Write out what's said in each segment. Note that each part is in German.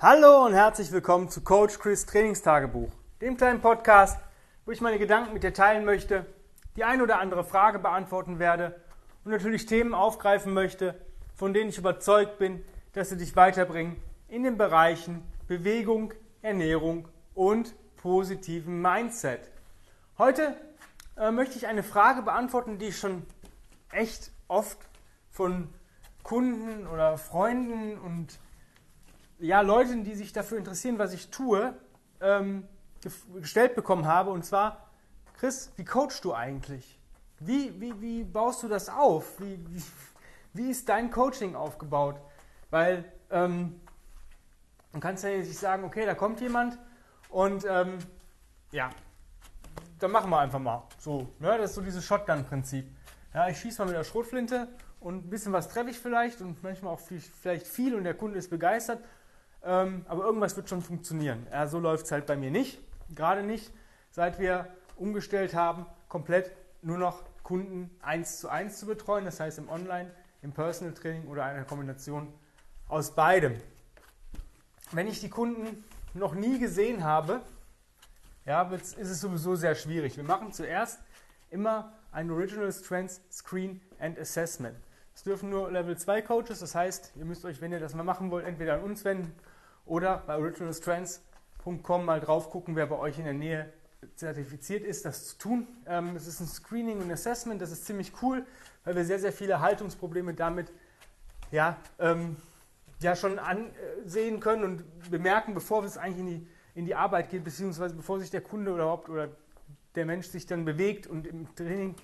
Hallo und herzlich willkommen zu Coach Chris Trainingstagebuch, dem kleinen Podcast, wo ich meine Gedanken mit dir teilen möchte, die ein oder andere Frage beantworten werde und natürlich Themen aufgreifen möchte, von denen ich überzeugt bin, dass sie dich weiterbringen in den Bereichen Bewegung, Ernährung und positiven Mindset. Heute äh, möchte ich eine Frage beantworten, die ich schon echt oft von Kunden oder Freunden und ja, Leuten, die sich dafür interessieren, was ich tue, ähm, gestellt bekommen habe. Und zwar, Chris, wie coachst du eigentlich? Wie, wie, wie baust du das auf? Wie, wie, wie ist dein Coaching aufgebaut? Weil ähm, man kann ja nicht sagen, okay, da kommt jemand und ähm, ja, dann machen wir einfach mal. So, ne? Das ist so dieses Shotgun-Prinzip. Ja, ich schieße mal mit der Schrotflinte und ein bisschen was treffe ich vielleicht und manchmal auch viel, vielleicht viel und der Kunde ist begeistert ähm, aber irgendwas wird schon funktionieren. Ja, so läuft es halt bei mir nicht, gerade nicht, seit wir umgestellt haben, komplett nur noch Kunden eins zu eins zu betreuen, das heißt im Online, im Personal Training oder einer Kombination aus beidem. Wenn ich die Kunden noch nie gesehen habe, ja, ist es sowieso sehr schwierig. Wir machen zuerst immer ein Original Strengths Screen and Assessment. Es dürfen nur Level 2 Coaches, das heißt, ihr müsst euch, wenn ihr das mal machen wollt, entweder an uns wenden oder bei originalstrengths.com mal drauf gucken, wer bei euch in der Nähe zertifiziert ist, das zu tun. Ähm, es ist ein Screening und Assessment, das ist ziemlich cool, weil wir sehr, sehr viele Haltungsprobleme damit ja, ähm, ja schon ansehen können und bemerken, bevor es eigentlich in die, in die Arbeit geht, beziehungsweise bevor sich der Kunde überhaupt oder der Mensch sich dann bewegt und im Training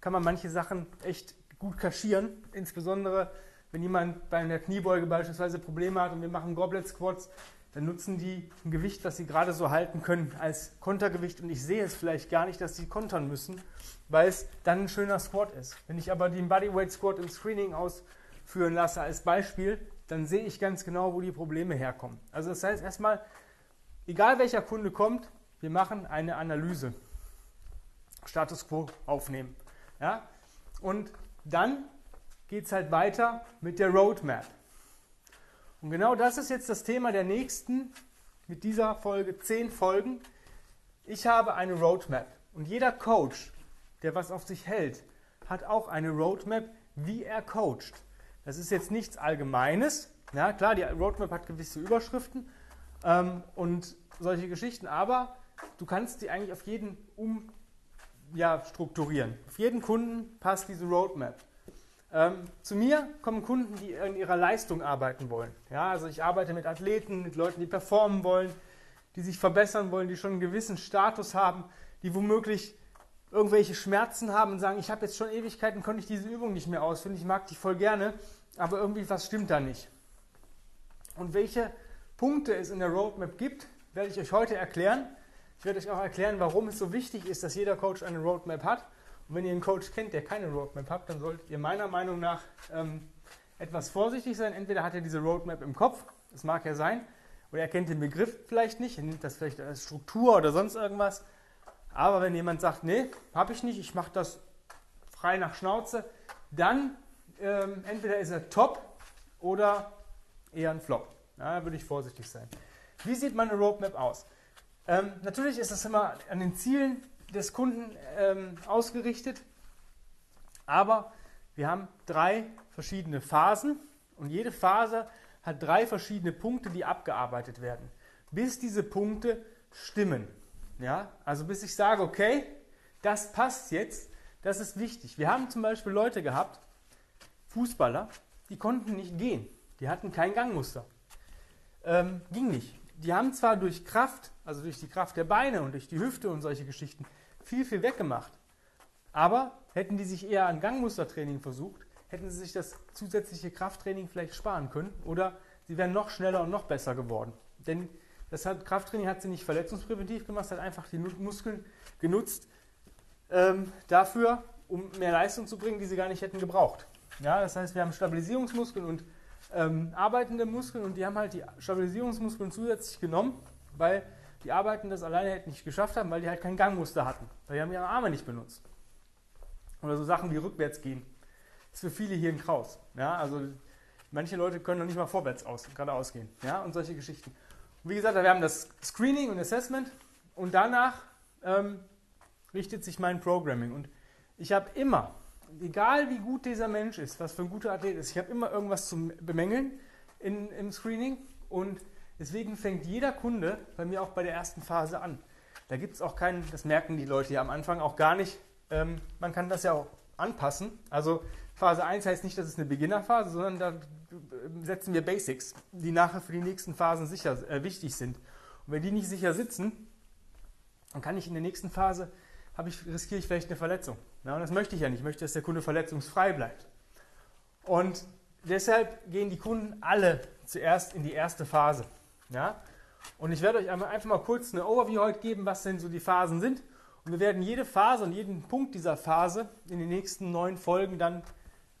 kann man manche Sachen echt gut kaschieren. Insbesondere, wenn jemand bei einer Kniebeuge beispielsweise Probleme hat und wir machen Goblet Squats, dann nutzen die ein Gewicht, was sie gerade so halten können, als Kontergewicht und ich sehe es vielleicht gar nicht, dass sie kontern müssen, weil es dann ein schöner Squat ist. Wenn ich aber den Bodyweight Squat im Screening ausführen lasse als Beispiel, dann sehe ich ganz genau, wo die Probleme herkommen. Also das heißt erstmal, egal welcher Kunde kommt, wir machen eine Analyse. Status Quo aufnehmen. Ja? Und dann geht es halt weiter mit der Roadmap. Und genau das ist jetzt das Thema der nächsten, mit dieser Folge 10 Folgen. Ich habe eine Roadmap und jeder Coach, der was auf sich hält, hat auch eine Roadmap, wie er coacht. Das ist jetzt nichts Allgemeines. Ja, klar, die Roadmap hat gewisse Überschriften ähm, und solche Geschichten, aber du kannst die eigentlich auf jeden um, ja, strukturieren. Auf jeden Kunden passt diese Roadmap. Ähm, zu mir kommen Kunden, die in ihrer Leistung arbeiten wollen. Ja, also ich arbeite mit Athleten, mit Leuten, die performen wollen, die sich verbessern wollen, die schon einen gewissen Status haben, die womöglich irgendwelche Schmerzen haben und sagen, ich habe jetzt schon Ewigkeiten, konnte ich diese Übung nicht mehr ausführen, ich mag die voll gerne, aber irgendwie was stimmt da nicht. Und welche Punkte es in der Roadmap gibt, werde ich euch heute erklären. Ich werde euch auch erklären, warum es so wichtig ist, dass jeder Coach eine Roadmap hat und wenn ihr einen Coach kennt, der keine Roadmap hat, dann solltet ihr meiner Meinung nach ähm, etwas vorsichtig sein. Entweder hat er diese Roadmap im Kopf, das mag ja sein, oder er kennt den Begriff vielleicht nicht, er nimmt das vielleicht als Struktur oder sonst irgendwas. Aber wenn jemand sagt, nee, habe ich nicht, ich mache das frei nach Schnauze, dann ähm, entweder ist er top oder eher ein Flop. Ja, da würde ich vorsichtig sein. Wie sieht meine Roadmap aus? Ähm, natürlich ist das immer an den Zielen des Kunden ähm, ausgerichtet, aber wir haben drei verschiedene Phasen und jede Phase hat drei verschiedene Punkte, die abgearbeitet werden, bis diese Punkte stimmen. Ja, also bis ich sage, okay, das passt jetzt, das ist wichtig. Wir haben zum Beispiel Leute gehabt, Fußballer, die konnten nicht gehen, die hatten kein Gangmuster. Ähm, ging nicht. Die haben zwar durch Kraft, also durch die Kraft der Beine und durch die Hüfte und solche Geschichten, viel, viel weggemacht. Aber hätten die sich eher an Gangmustertraining versucht, hätten sie sich das zusätzliche Krafttraining vielleicht sparen können oder sie wären noch schneller und noch besser geworden. Denn das hat, Krafttraining hat sie nicht verletzungspräventiv gemacht, es hat einfach die Muskeln genutzt ähm, dafür, um mehr Leistung zu bringen, die sie gar nicht hätten gebraucht. Ja, das heißt, wir haben Stabilisierungsmuskeln und ähm, arbeitende Muskeln und die haben halt die Stabilisierungsmuskeln zusätzlich genommen, weil die Arbeiten das alleine hätten nicht geschafft haben, weil die halt kein Gangmuster hatten. Weil die haben ihre Arme nicht benutzt. Oder so Sachen wie rückwärts gehen. Ist für viele hier ein Kraus. Ja, also Manche Leute können noch nicht mal vorwärts aus, geradeaus gehen. Ja, und solche Geschichten. Und wie gesagt, wir haben das Screening und Assessment und danach ähm, richtet sich mein Programming. Und ich habe immer, egal wie gut dieser Mensch ist, was für ein guter Athlet ist, ich habe immer irgendwas zu bemängeln in, im Screening und deswegen fängt jeder Kunde bei mir auch bei der ersten Phase an. Da gibt es auch keinen, das merken die Leute ja am Anfang auch gar nicht. Ähm, man kann das ja auch anpassen. Also Phase 1 heißt nicht, dass es eine Beginnerphase, sondern da setzen wir Basics, die nachher für die nächsten Phasen sicher äh, wichtig sind. Und wenn die nicht sicher sitzen, dann kann ich in der nächsten Phase, ich, riskiere ich vielleicht eine Verletzung. Ja, und das möchte ich ja nicht. Ich möchte, dass der Kunde verletzungsfrei bleibt. Und deshalb gehen die Kunden alle zuerst in die erste Phase. Ja? Und ich werde euch einfach mal kurz eine Overview heute geben, was denn so die Phasen sind. Und wir werden jede Phase und jeden Punkt dieser Phase in den nächsten neun Folgen dann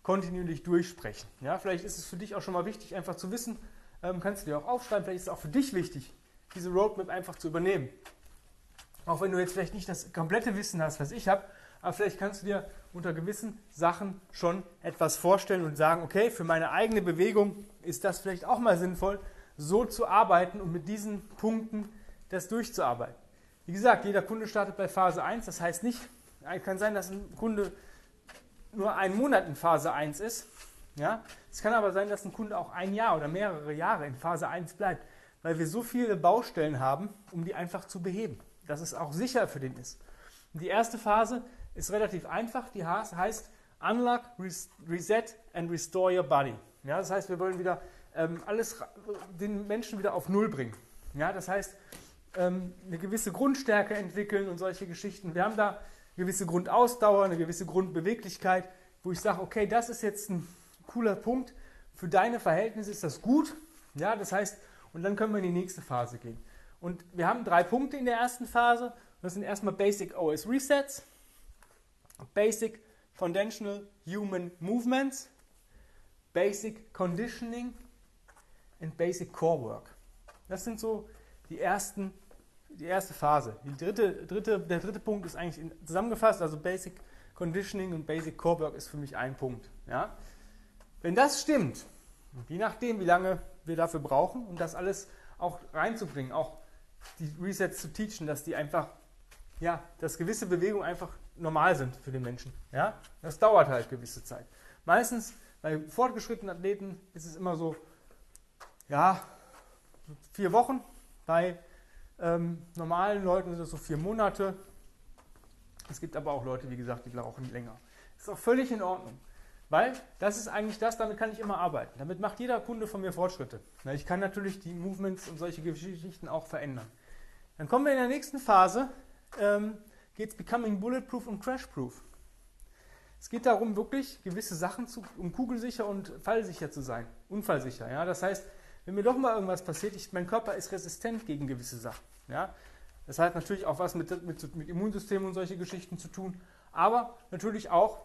kontinuierlich durchsprechen. Ja, vielleicht ist es für dich auch schon mal wichtig, einfach zu wissen, ähm, kannst du dir auch aufschreiben, vielleicht ist es auch für dich wichtig, diese Roadmap einfach zu übernehmen. Auch wenn du jetzt vielleicht nicht das komplette Wissen hast, was ich habe, aber vielleicht kannst du dir unter gewissen Sachen schon etwas vorstellen und sagen, okay, für meine eigene Bewegung ist das vielleicht auch mal sinnvoll, so zu arbeiten und mit diesen Punkten das durchzuarbeiten. Wie gesagt, jeder Kunde startet bei Phase 1, das heißt nicht, kann sein, dass ein Kunde nur einen Monat in Phase 1 ist. Ja? Es kann aber sein, dass ein Kunde auch ein Jahr oder mehrere Jahre in Phase 1 bleibt, weil wir so viele Baustellen haben, um die einfach zu beheben, dass es auch sicher für den ist. Und die erste Phase ist relativ einfach, die heißt Unlock, Reset and Restore Your Body. Ja, das heißt, wir wollen wieder ähm, alles, den Menschen wieder auf Null bringen. Ja, das heißt, ähm, eine gewisse Grundstärke entwickeln und solche Geschichten. Wir haben da gewisse Grundausdauer, eine gewisse Grundbeweglichkeit, wo ich sage, okay, das ist jetzt ein cooler Punkt. Für deine Verhältnisse ist das gut. Ja, das heißt, und dann können wir in die nächste Phase gehen. Und wir haben drei Punkte in der ersten Phase. Das sind erstmal Basic OS Resets, Basic Foundational Human Movements, Basic Conditioning und Basic Core Work. Das sind so die ersten die erste Phase. Die dritte, dritte, der dritte Punkt ist eigentlich zusammengefasst, also Basic Conditioning und Basic Core Work ist für mich ein Punkt. Ja? Wenn das stimmt, je nachdem, wie lange wir dafür brauchen, um das alles auch reinzubringen, auch die Resets zu teachen, dass die einfach, ja, dass gewisse Bewegungen einfach normal sind für den Menschen. Ja? Das dauert halt gewisse Zeit. Meistens bei fortgeschrittenen Athleten ist es immer so, ja, vier Wochen. Bei ähm, normalen Leuten sind es so vier Monate. Es gibt aber auch Leute, wie gesagt, die brauchen länger. Ist auch völlig in Ordnung. Weil das ist eigentlich das, damit kann ich immer arbeiten. Damit macht jeder Kunde von mir Fortschritte. Ich kann natürlich die Movements und solche Geschichten auch verändern. Dann kommen wir in der nächsten Phase, ähm, geht es Becoming Bulletproof und Crashproof. Es geht darum, wirklich gewisse Sachen zu, um kugelsicher und fallsicher zu sein. Unfallsicher. Ja? Das heißt, wenn mir doch mal irgendwas passiert, ich, mein Körper ist resistent gegen gewisse Sachen. Ja? Das hat natürlich auch was mit, mit, mit Immunsystem und solche Geschichten zu tun, aber natürlich auch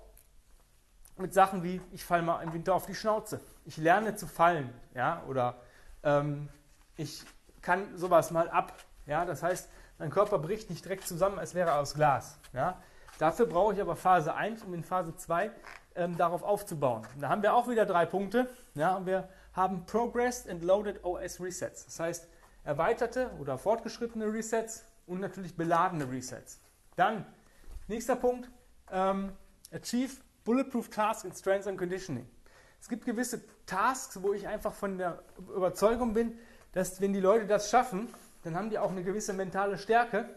mit Sachen wie, ich falle mal im Winter auf die Schnauze. Ich lerne zu fallen, ja, oder ähm, ich kann sowas mal ab. Ja, das heißt, mein Körper bricht nicht direkt zusammen, als wäre er aus Glas. Ja. Dafür brauche ich aber Phase 1, um in Phase 2 ähm, darauf aufzubauen. Da haben wir auch wieder drei Punkte. Ja, und wir haben Progressed and Loaded OS Resets. Das heißt, erweiterte oder fortgeschrittene Resets und natürlich beladene Resets. Dann, nächster Punkt, ähm, Achieve Bulletproof Tasks in Strength and Conditioning. Es gibt gewisse Tasks, wo ich einfach von der Überzeugung bin, dass wenn die Leute das schaffen, dann haben die auch eine gewisse mentale Stärke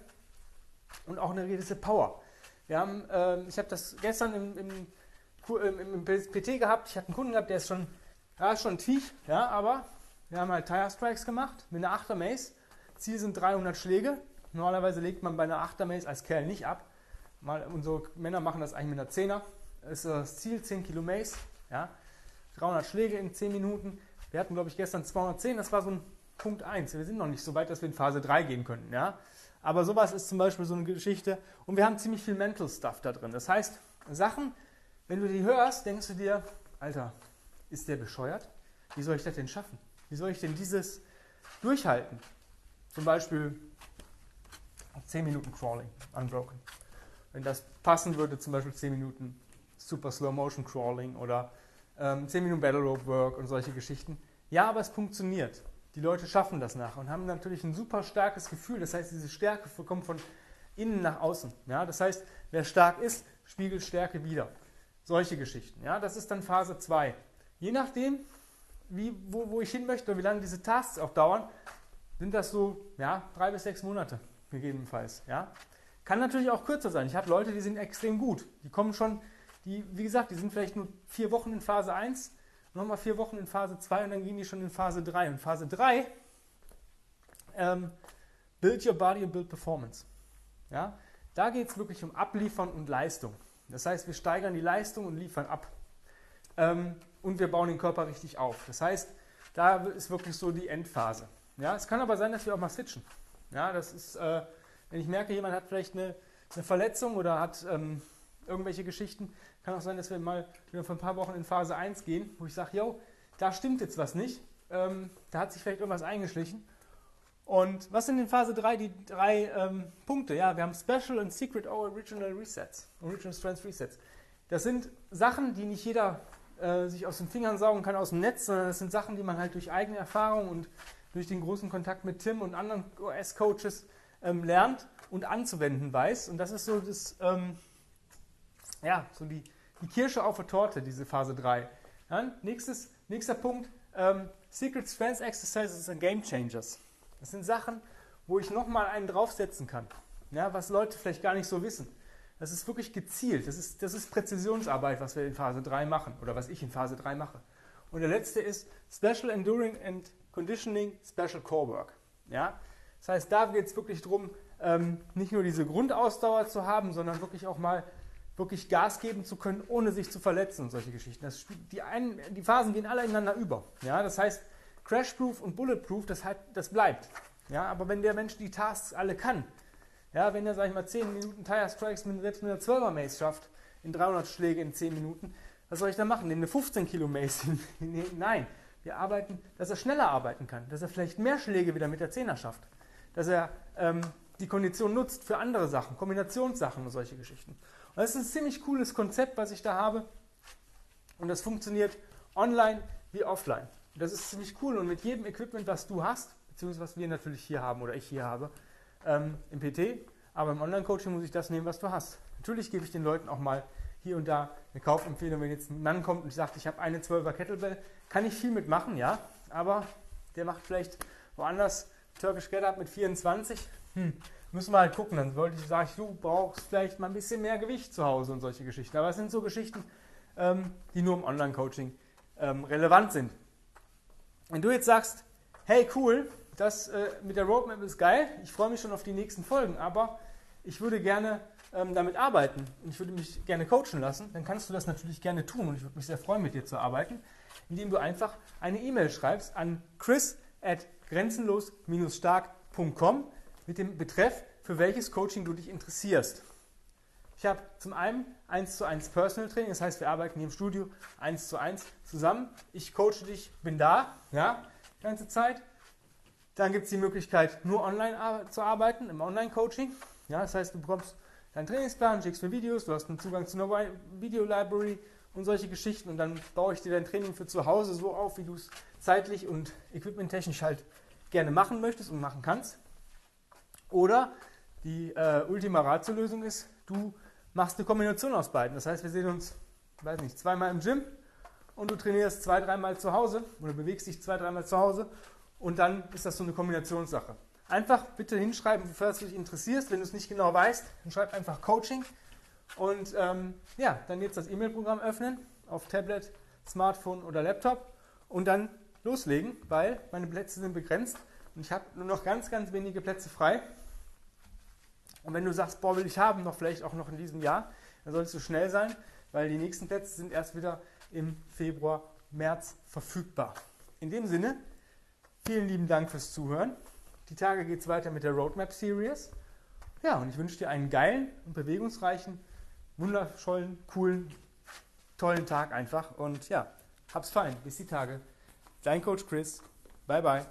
und auch eine gewisse Power. Wir haben, äh, ich habe das gestern im, im, im, im, PT gehabt. Ich hatte einen Kunden gehabt, der ist schon ja, schon tief, ja, aber wir haben halt Tire Strikes gemacht mit einer 8er Mace. Ziel sind 300 Schläge. Normalerweise legt man bei einer 8er Mace als Kerl nicht ab. Mal, unsere Männer machen das eigentlich mit einer 10er. Ist das Ziel, 10 Kilo Mace. Ja. 300 Schläge in 10 Minuten. Wir hatten, glaube ich, gestern 210. Das war so ein Punkt 1. Wir sind noch nicht so weit, dass wir in Phase 3 gehen könnten. Ja. Aber sowas ist zum Beispiel so eine Geschichte. Und wir haben ziemlich viel Mental Stuff da drin. Das heißt, Sachen, wenn du die hörst, denkst du dir, Alter, ist der bescheuert? Wie soll ich das denn schaffen? Wie soll ich denn dieses durchhalten? Zum Beispiel 10 Minuten Crawling, unbroken. Wenn das passen würde, zum Beispiel 10 Minuten Super Slow Motion Crawling oder ähm, 10 Minuten Battle Rope Work und solche Geschichten. Ja, aber es funktioniert. Die Leute schaffen das nach und haben natürlich ein super starkes Gefühl. Das heißt, diese Stärke kommt von innen nach außen. Ja? Das heißt, wer stark ist, spiegelt Stärke wieder. Solche Geschichten. Ja? Das ist dann Phase 2. Je nachdem, wie, wo, wo ich hin möchte und wie lange diese Tasks auch dauern, sind das so ja, drei bis sechs Monate gegebenenfalls. Ja? Kann natürlich auch kürzer sein. Ich habe Leute, die sind extrem gut. Die kommen schon, die, wie gesagt, die sind vielleicht nur vier Wochen in Phase 1, nochmal vier Wochen in Phase 2 und dann gehen die schon in Phase 3. Und Phase 3, ähm, Build Your Body and Build Performance. Ja? Da geht es wirklich um Abliefern und Leistung. Das heißt, wir steigern die Leistung und liefern ab. Ähm, und wir bauen den Körper richtig auf. Das heißt, da ist wirklich so die Endphase. Ja, es kann aber sein, dass wir auch mal switchen. Ja, das ist, äh, wenn ich merke, jemand hat vielleicht eine, eine Verletzung oder hat ähm, irgendwelche Geschichten, kann auch sein, dass wir mal wieder für ein paar Wochen in Phase 1 gehen, wo ich sage, yo, da stimmt jetzt was nicht. Ähm, da hat sich vielleicht irgendwas eingeschlichen. Und was sind in Phase 3 die drei ähm, Punkte? Ja, wir haben Special und Secret Original Resets, Original Strength Resets. Das sind Sachen, die nicht jeder äh, sich aus den Fingern saugen kann aus dem Netz, sondern das sind Sachen, die man halt durch eigene Erfahrung und durch den großen Kontakt mit Tim und anderen OS-Coaches ähm, lernt und anzuwenden weiß. Und das ist so das, ähm, ja, so die, die Kirsche auf der Torte, diese Phase 3. Ja, nächstes, nächster Punkt, ähm, Secret Strength Exercises and Game Changers. Das sind Sachen, wo ich nochmal einen draufsetzen kann, ja, was Leute vielleicht gar nicht so wissen. Das ist wirklich gezielt, das ist, das ist Präzisionsarbeit, was wir in Phase 3 machen oder was ich in Phase 3 mache. Und der letzte ist Special Enduring and Conditioning Special Core Work. Ja? Das heißt, da geht es wirklich darum, ähm, nicht nur diese Grundausdauer zu haben, sondern wirklich auch mal wirklich Gas geben zu können, ohne sich zu verletzen und solche Geschichten. Das, die, einen, die Phasen gehen alle ineinander über. Ja? Das heißt, Crashproof und Bulletproof, das, halt, das bleibt. Ja, aber wenn der Mensch die Tasks alle kann, ja, wenn er, sag ich mal, 10 Minuten Tire Strikes mit, selbst mit einer 12er Mace schafft, in 300 Schläge in 10 Minuten, was soll ich da machen? Nehme eine 15 Kilo Mace? Nein, wir arbeiten, dass er schneller arbeiten kann, dass er vielleicht mehr Schläge wieder mit der 10er schafft, dass er ähm, die Kondition nutzt für andere Sachen, Kombinationssachen und solche Geschichten. Das ist ein ziemlich cooles Konzept, was ich da habe. Und das funktioniert online wie offline. Das ist ziemlich cool und mit jedem Equipment, was du hast, beziehungsweise was wir natürlich hier haben oder ich hier habe, ähm, im PT, aber im Online-Coaching muss ich das nehmen, was du hast. Natürlich gebe ich den Leuten auch mal hier und da eine Kaufempfehlung, wenn jetzt ein Mann kommt und sagt, ich habe eine 12er Kettlebell, kann ich viel mitmachen, ja, aber der macht vielleicht woanders Turkish Get Up mit 24, hm, müssen wir halt gucken, dann wollte ich sagen, du brauchst vielleicht mal ein bisschen mehr Gewicht zu Hause und solche Geschichten, aber es sind so Geschichten, ähm, die nur im Online-Coaching ähm, relevant sind. Wenn du jetzt sagst, hey cool, das äh, mit der Roadmap ist geil, ich freue mich schon auf die nächsten Folgen, aber ich würde gerne ähm, damit arbeiten und ich würde mich gerne coachen lassen, dann kannst du das natürlich gerne tun und ich würde mich sehr freuen, mit dir zu arbeiten, indem du einfach eine E-Mail schreibst an chris at grenzenlos-stark.com mit dem Betreff, für welches Coaching du dich interessierst. Ich habe zum einen 1 zu 1 Personal Training, das heißt, wir arbeiten hier im Studio 1 zu 1 zusammen. Ich coache dich, bin da, ja, die ganze Zeit. Dann gibt es die Möglichkeit, nur online zu arbeiten, im Online-Coaching. Ja, das heißt, du bekommst deinen Trainingsplan, schickst mir Videos, du hast einen Zugang zu einer Video-Library und solche Geschichten und dann baue ich dir dein Training für zu Hause so auf, wie du es zeitlich und equipmenttechnisch halt gerne machen möchtest und machen kannst. Oder die äh, Ultima Ratio-Lösung ist, du machst eine Kombination aus beiden. Das heißt, wir sehen uns, weiß nicht, zweimal im Gym und du trainierst zwei, dreimal zu Hause oder bewegst dich zwei, dreimal zu Hause und dann ist das so eine Kombinationssache. Einfach bitte hinschreiben, wofür du dich interessierst. Wenn du es nicht genau weißt, dann schreib einfach Coaching und ähm, ja, dann jetzt das E-Mail-Programm öffnen auf Tablet, Smartphone oder Laptop und dann loslegen, weil meine Plätze sind begrenzt und ich habe nur noch ganz, ganz wenige Plätze frei. Und wenn du sagst, boah, will ich haben, noch vielleicht auch noch in diesem Jahr, dann solltest du schnell sein, weil die nächsten Plätze sind erst wieder im Februar, März verfügbar. In dem Sinne, vielen lieben Dank fürs Zuhören. Die Tage geht es weiter mit der Roadmap Series. Ja, und ich wünsche dir einen geilen und bewegungsreichen, wundervollen, coolen, tollen Tag einfach. Und ja, hab's fein. Bis die Tage. Dein Coach Chris. Bye, bye.